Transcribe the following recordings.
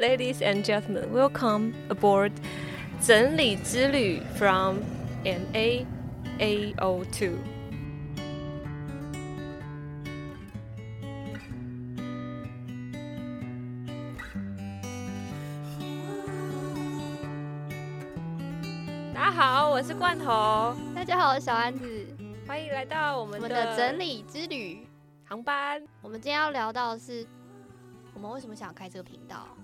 Ladies and gentlemen, welcome aboard 整理之旅 from an A A O two。大家好，我是罐头。大家好，我是小安子。欢迎来到我们的，我们的整理之旅航班。我们今天要聊到的是，我们为什么想要开这个频道？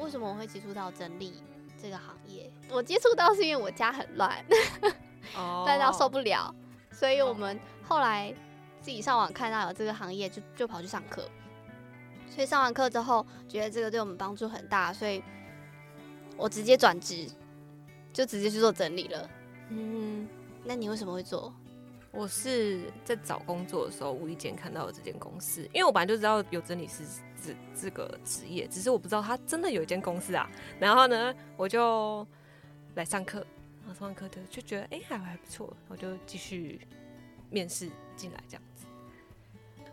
为什么我会接触到整理这个行业？我接触到是因为我家很乱，乱到受不了，所以我们后来自己上网看到有这个行业，就就跑去上课。所以上完课之后，觉得这个对我们帮助很大，所以我直接转职，就直接去做整理了。嗯，那你为什么会做？我是在找工作的时候无意间看到了这间公司，因为我本来就知道有整理师这这个职业，只是我不知道他真的有一间公司啊。然后呢，我就来上课，然后上完课就就觉得哎、欸、还还不错，我就继续面试进来这样子。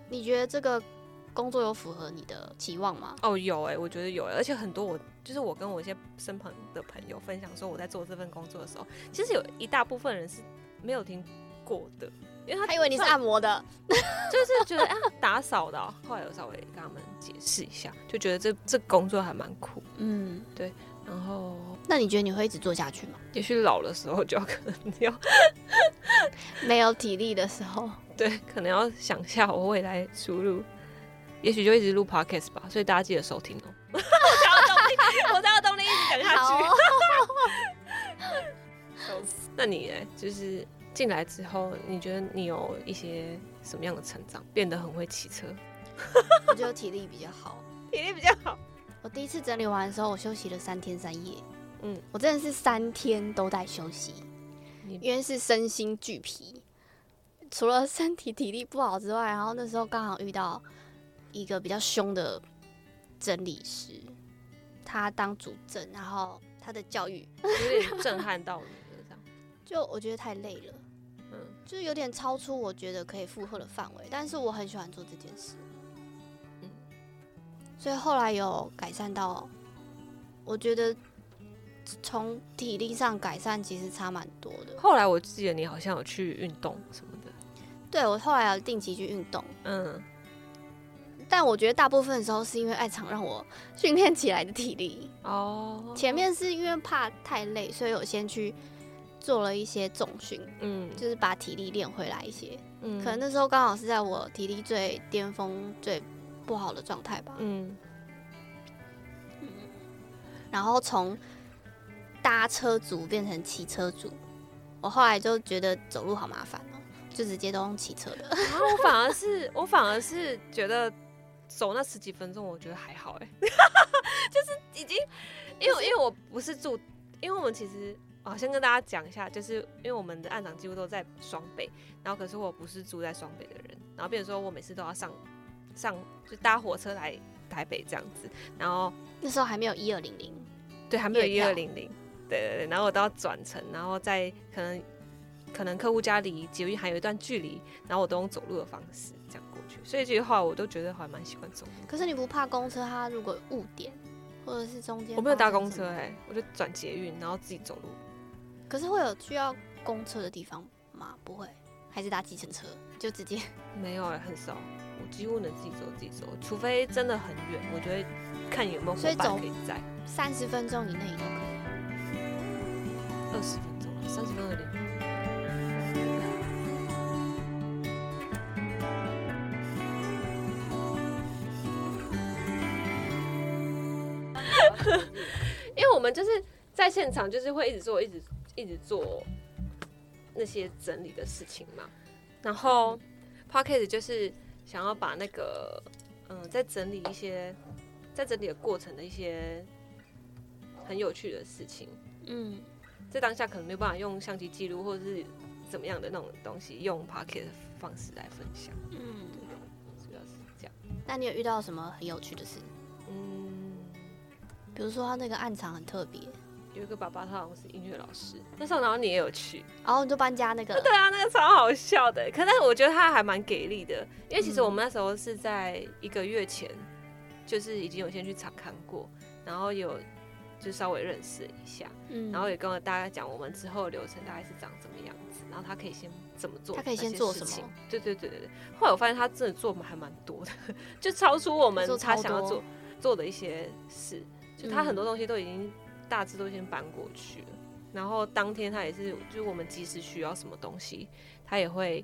你觉得这个工作有符合你的期望吗？哦，有哎、欸，我觉得有、欸，而且很多我就是我跟我一些身旁的朋友分享说我在做这份工作的时候，其实有一大部分人是没有听。过的，因为他还以为你是按摩的，就是觉得啊打扫的、喔。后来有稍微跟他们解释一下，就觉得这这工作还蛮酷。嗯，对。然后，那你觉得你会一直做下去吗？也许老的时候就要可能要 没有体力的时候，对，可能要想一下我未来出路。也许就一直录 podcast 吧，所以大家记得收听哦、喔。我才有动力，我才有动力一直讲下去。哦、那你呢？就是。进来之后，你觉得你有一些什么样的成长？变得很会骑车？我觉得体力比较好，体力比较好。我第一次整理完的时候，我休息了三天三夜。嗯，我真的是三天都在休息，因为是身心俱疲。除了身体体力不好之外，然后那时候刚好遇到一个比较凶的整理师，他当主政，然后他的教育有点震撼到你，这样 就我觉得太累了。就是有点超出我觉得可以负荷的范围，但是我很喜欢做这件事，嗯，所以后来有改善到，我觉得从体力上改善其实差蛮多的。后来我记得你好像有去运动什么的，对，我后来有定期去运动，嗯，但我觉得大部分的时候是因为爱场让我训练起来的体力哦，前面是因为怕太累，所以我先去。做了一些重训，嗯，就是把体力练回来一些，嗯，可能那时候刚好是在我体力最巅峰、最不好的状态吧，嗯，嗯，然后从搭车族变成骑车族，我后来就觉得走路好麻烦哦，就直接都用骑车的，然后我反而是我反而是觉得走那十几分钟，我觉得还好哎，就是已经，因为因为我不是住，因为我们其实。哦，先跟大家讲一下，就是因为我们的案场几乎都在双北，然后可是我不是住在双北的人，然后变成说我每次都要上上就搭火车来台北这样子，然后那时候还没有一二零零，对，还没有一二零零，对对对，然后我都要转乘，然后在可能可能客户家离捷运还有一段距离，然后我都用走路的方式这样过去，所以这句话我都觉得还蛮喜欢走路。可是你不怕公车它如果误点或者是中间？我没有搭公车哎、欸，我就转捷运，然后自己走路。可是会有需要公车的地方吗？不会，还是搭计程车就直接？没有哎、欸，很少，我几乎能自己走自己走，除非真的很远，我觉得看有没有伙伴可以在。三十分钟以内都可以。二十分钟，三十分钟有点远。因为我们就是在现场，就是会一直做，一直。一直做那些整理的事情嘛，然后 Podcast 就是想要把那个嗯，在整理一些在整理的过程的一些很有趣的事情，嗯，在当下可能没有办法用相机记录或者是怎么样的那种东西，用 Podcast 的方式来分享，嗯，对，主要是这样。那你有遇到什么很有趣的事？嗯，比如说他那个暗场很特别。有一个爸爸，他好像是音乐老师。那时候，然后你也有去，然后你就搬家那个。对啊，那个超好笑的。可是我觉得他还蛮给力的，因为其实我们那时候是在一个月前，就是已经有先去查看过，然后有就稍微认识一下，嗯，然后也跟我大概讲我们之后的流程大概是长什么样子，然后他可以先怎么做，他可以先做什么？对对对对对。后来我发现他真的做还蛮多的，就超出我们他想要做做的一些事，就他很多东西都已经大致都已经搬过去了，然后当天他也是，就是我们即使需要什么东西，他也会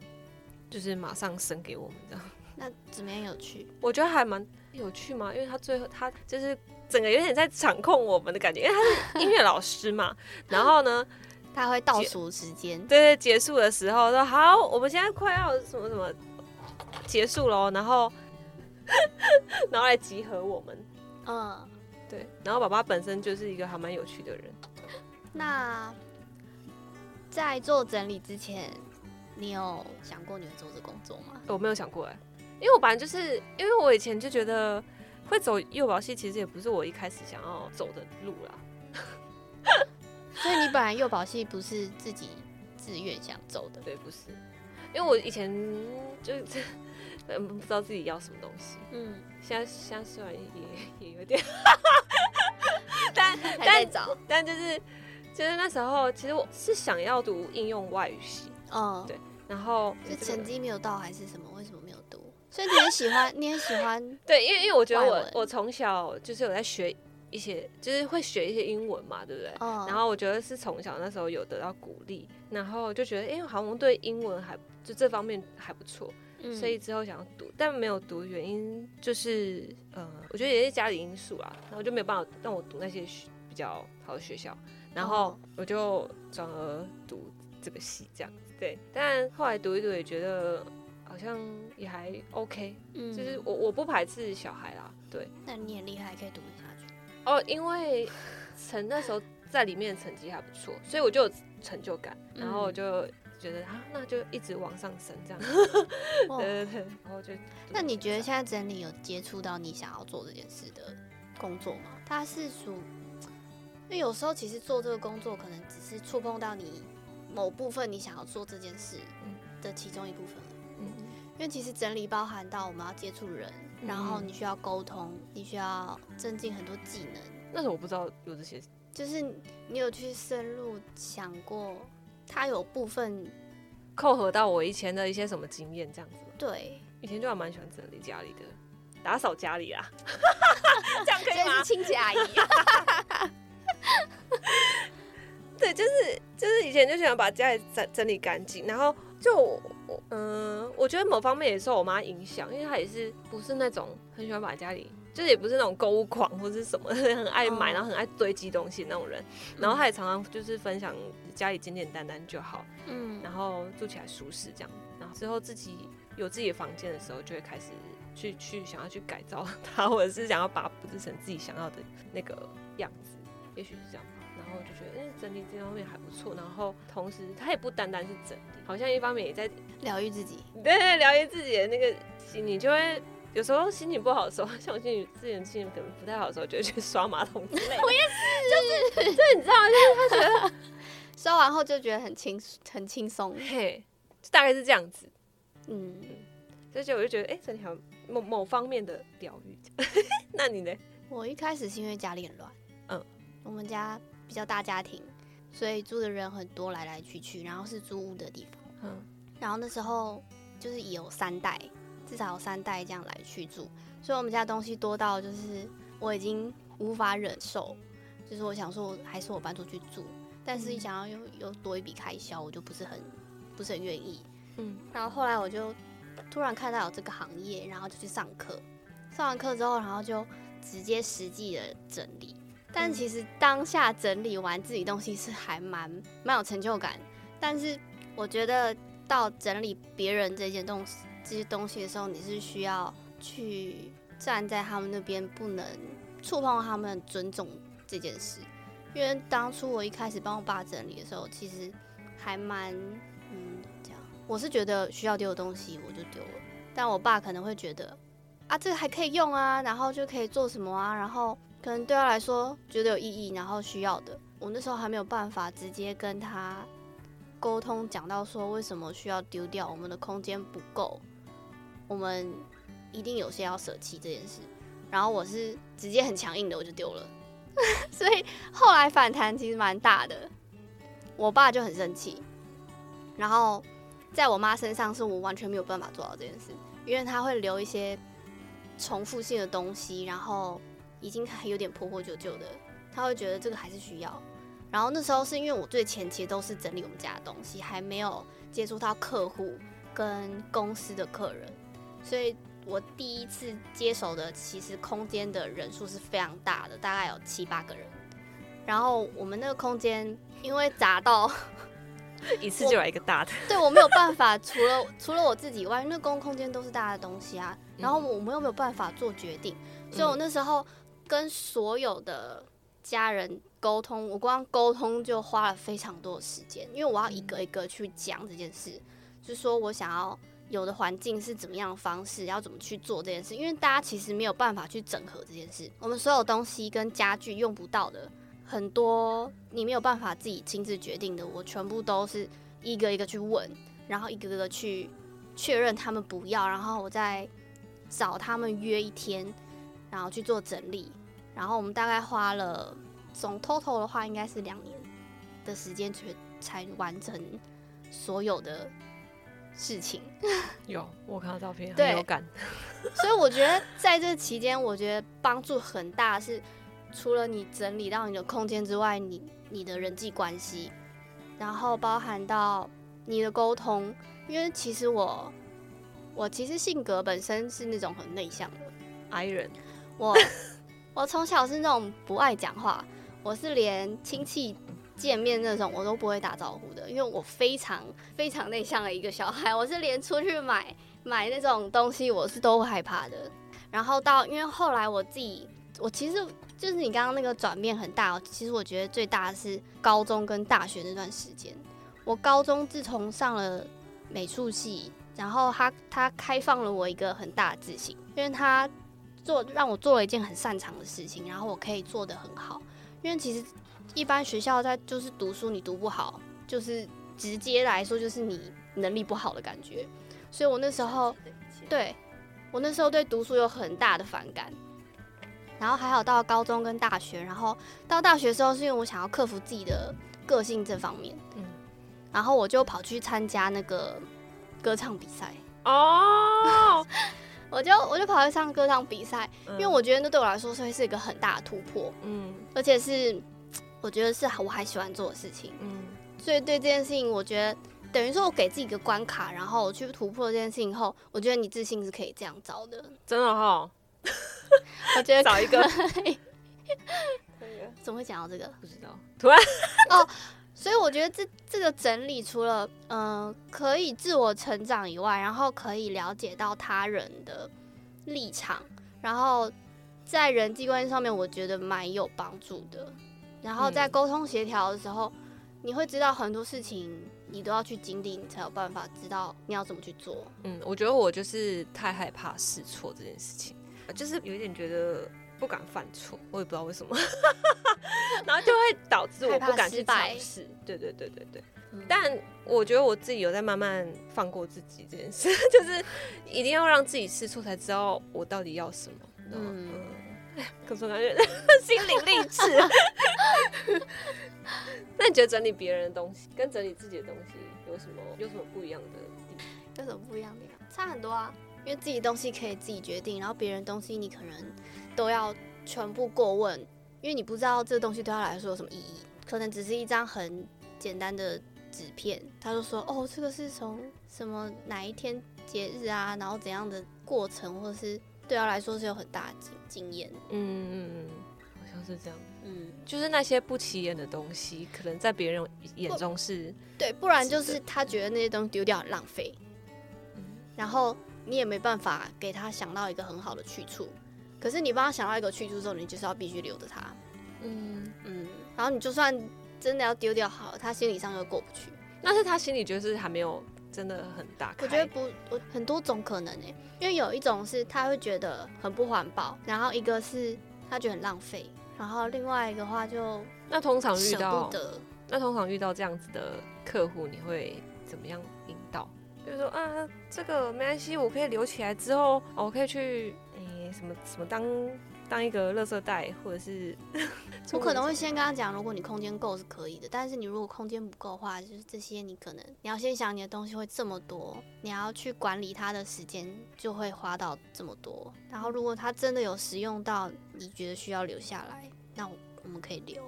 就是马上生给我们这样。那怎么样有趣？我觉得还蛮有趣嘛，因为他最后他就是整个有点在掌控我们的感觉，因为他是音乐老师嘛。然后呢，他会倒数时间，对对，结束的时候说好，我们现在快要什么什么结束喽，然后 然后来集合我们。嗯，对。然后爸爸本身就是一个还蛮有趣的人。那在做整理之前，你有想过你会做这工作吗？我没有想过哎。因为我本来就是，因为我以前就觉得会走幼保系，其实也不是我一开始想要走的路啦。所以你本来幼保系不是自己自愿想走的？对，不是。因为我以前就 嗯不知道自己要什么东西。嗯。现在现在虽然也也有点，但但但就是就是那时候，其实我是想要读应用外语系。嗯。对。然后是成绩没有到还是什么？为什么没有读？所以你很喜欢，你很喜欢 对，因为因为我觉得我我从小就是有在学一些，就是会学一些英文嘛，对不对？嗯。然后我觉得是从小那时候有得到鼓励，然后就觉得哎、欸，好像对英文还就这方面还不错，嗯、所以之后想要读，但没有读原因就是呃，我觉得也是家里因素啦，然后就没有办法让我读那些比较好的学校，然后我就转而读这个系这样子，对。但后来读一读也觉得。好像也还 OK，嗯，就是我我不排斥小孩啦，对。那你很厉害，可以读得下去。哦，因为成那时候在里面成绩还不错，所以我就有成就感，然后我就觉得啊，那就一直往上升这样。哇对对对，然后就。那你觉得现在整理有接触到你想要做这件事的工作吗？它是属，因为有时候其实做这个工作可能只是触碰到你某部分你想要做这件事的其中一部分。嗯因为其实整理包含到我们要接触人，嗯、然后你需要沟通，你需要增进很多技能。那是我不知道有这些，就是你有去深入想过，它有部分扣合到我以前的一些什么经验这样子。对，以前就还蛮喜欢整理家里的，打扫家里啊，这样可以吗？清洁阿姨。对，就是就是以前就喜欢把家里整整理干净，然后就。嗯，我觉得某方面也受我妈影响，因为她也是不是那种很喜欢把家里，就是也不是那种购物狂或者是什么 很爱买，然后很爱堆积东西那种人。然后他也常常就是分享家里简简单单就好，嗯，然后住起来舒适这样。然后之后自己有自己的房间的时候，就会开始去去想要去改造它，或者是想要把它布置成自己想要的那个样子，也许是这样吧。然后就觉得，哎、欸，整理这方面还不错。然后同时，它也不单单是整理，好像一方面也在疗愈自己。对，疗愈自己的那个心理，就会有时候心情不好的时候，像我心情之前心情可能不太好的时候，就会去刷马桶之类的。我也是，就是，就你知道，就是他觉得 刷完后就觉得很轻，很轻松。嘿，大概是这样子。嗯，所以我就觉得，哎、欸，整体好某某方面的疗愈。那你呢？我一开始是因为家里很乱。嗯，我们家。比较大家庭，所以住的人很多，来来去去，然后是租屋的地方。嗯，然后那时候就是有三代，至少有三代这样来去住，所以我们家东西多到就是我已经无法忍受，就是我想说还是我搬出去住，但是一想要又又多一笔开销，我就不是很不是很愿意。嗯，然后后来我就突然看到有这个行业，然后就去上课，上完课之后，然后就直接实际的整理。但其实当下整理完自己东西是还蛮蛮有成就感，但是我觉得到整理别人这件东西这些东西的时候，你是需要去站在他们那边，不能触碰他们尊重这件事。因为当初我一开始帮我爸整理的时候，其实还蛮嗯这样，我是觉得需要丢的东西我就丢了，但我爸可能会觉得啊这个还可以用啊，然后就可以做什么啊，然后。可能对他来说觉得有意义，然后需要的，我那时候还没有办法直接跟他沟通，讲到说为什么需要丢掉，我们的空间不够，我们一定有些要舍弃这件事。然后我是直接很强硬的，我就丢了，所以后来反弹其实蛮大的。我爸就很生气，然后在我妈身上是我完全没有办法做到这件事，因为他会留一些重复性的东西，然后已经还有点破破旧旧的，他会觉得这个还是需要。然后那时候是因为我最前期都是整理我们家的东西，还没有接触到客户跟公司的客人，所以我第一次接手的其实空间的人数是非常大的，大概有七八个人。然后我们那个空间因为砸到 一次就来一个大的，对，我没有办法，除了除了我自己以外，那公共空间都是大的东西啊。然后我们又没有办法做决定，所以我那时候跟所有的家人沟通，我光沟通就花了非常多的时间，因为我要一个一个去讲这件事，就是说我想要有的环境是怎么样的方式，要怎么去做这件事，因为大家其实没有办法去整合这件事，我们所有东西跟家具用不到的。很多你没有办法自己亲自决定的，我全部都是一个一个去问，然后一个个去确认他们不要，然后我再找他们约一天，然后去做整理，然后我们大概花了总 total 的话，应该是两年的时间去才完成所有的事情。有，我看到照片很有感，所以我觉得在这期间，我觉得帮助很大是。除了你整理到你的空间之外，你你的人际关系，然后包含到你的沟通，因为其实我我其实性格本身是那种很内向的 I 人，我 我从小是那种不爱讲话，我是连亲戚见面那种我都不会打招呼的，因为我非常非常内向的一个小孩，我是连出去买买那种东西我是都害怕的。然后到因为后来我自己，我其实。就是你刚刚那个转变很大，其实我觉得最大的是高中跟大学那段时间。我高中自从上了美术系，然后他他开放了我一个很大的自信，因为他做让我做了一件很擅长的事情，然后我可以做得很好。因为其实一般学校在就是读书，你读不好，就是直接来说就是你能力不好的感觉。所以我那时候对我那时候对读书有很大的反感。然后还好到高中跟大学，然后到大学的时候是因为我想要克服自己的个性这方面，嗯，然后我就跑去参加那个歌唱比赛 哦，我就我就跑去唱歌唱比赛，因为我觉得那对我来说是会是一个很大的突破，嗯，而且是我觉得是我还喜欢做的事情，嗯，所以对这件事情，我觉得等于说我给自己一个关卡，然后我去突破这件事情后，我觉得你自信是可以这样找的，真的哈、哦。我觉得找一个，怎么会讲到这个？不知道，突然哦，所以我觉得这这个整理除了嗯、呃、可以自我成长以外，然后可以了解到他人的立场，然后在人际关系上面，我觉得蛮有帮助的。然后在沟通协调的时候，嗯、你会知道很多事情，你都要去经历，你才有办法知道你要怎么去做。嗯，我觉得我就是太害怕试错这件事情。就是有一点觉得不敢犯错，我也不知道为什么，然后就会导致我不敢去尝试。对对对对对。嗯、但我觉得我自己有在慢慢放过自己这件事，就是一定要让自己试错才知道我到底要什么。嗯，可是我感觉心灵励志。那你觉得整理别人的东西跟整理自己的东西有什么有什么不一样的地方？有什么不一样的地方？差很多啊。因为自己东西可以自己决定，然后别人东西你可能都要全部过问，因为你不知道这个东西对他来说有什么意义，可能只是一张很简单的纸片，他就说哦，这个是从什么哪一天节日啊，然后怎样的过程，或者是对他来说是有很大的经经验。嗯嗯嗯，好像是这样。嗯，就是那些不起眼的东西，可能在别人眼中是对，不然就是他觉得那些东西丢掉很浪费。嗯，然后。你也没办法给他想到一个很好的去处，可是你帮他想到一个去处之后，你就是要必须留着他，嗯嗯，然后你就算真的要丢掉好了，他心理上又过不去。但是他心里觉得是还没有真的很大。我觉得不，我很多种可能诶，因为有一种是他会觉得很不环保，然后一个是他觉得很浪费，然后另外一个话就那通常遇到那通常遇到这样子的客户，你会怎么样引导？就是说啊，这个没关系，我可以留起来之后，我可以去诶、欸、什么什么当当一个垃圾袋，或者是 我可能会先跟他讲，如果你空间够是可以的，但是你如果空间不够的话，就是这些你可能你要先想你的东西会这么多，你要去管理它的时间就会花到这么多。然后如果它真的有使用到你觉得需要留下来，那我们可以留。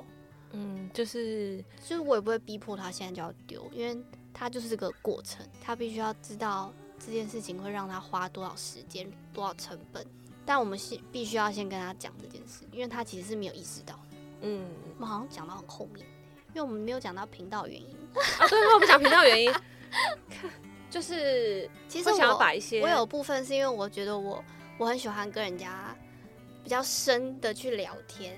嗯，就是就是我也不会逼迫他现在就要丢，因为他就是这个过程，他必须要知道这件事情会让他花多少时间、多少成本。但我们先必须要先跟他讲这件事，因为他其实是没有意识到的。嗯，我们好像讲到很后面，因为我们没有讲到频道原因 啊。对，我们讲频道原因，就是其实我想要把一些，我有部分是因为我觉得我我很喜欢跟人家比较深的去聊天，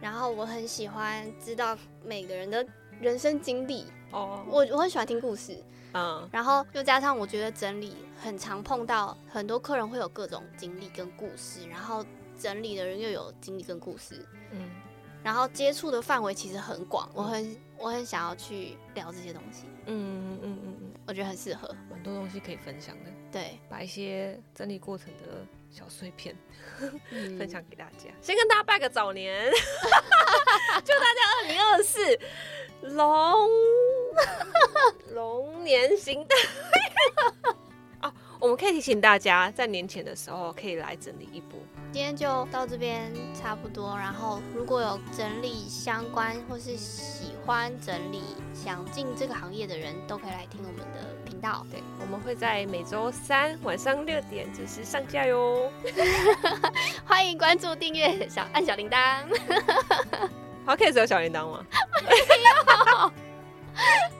然后我很喜欢知道每个人的人生经历。哦，我我很喜欢听故事。嗯，然后又加上我觉得整理很常碰到很多客人会有各种经历跟故事，然后整理的人又有经历跟故事，嗯，然后接触的范围其实很广，我很我很想要去聊这些东西，嗯嗯嗯嗯，我觉得很适合，很多东西可以分享的，对，把一些整理过程的小碎片 分享给大家，先跟大家拜个早年，祝大家二零二四龙。龙年行大运啊！我们可以提醒大家，在年前的时候可以来整理一波。今天就到这边差不多。然后，如果有整理相关或是喜欢整理、想进这个行业的人，都可以来听我们的频道。对，我们会在每周三晚上六点准时上架哟。欢迎关注、订阅、小按小铃铛。Podcast 有小铃铛吗？没有。あっ!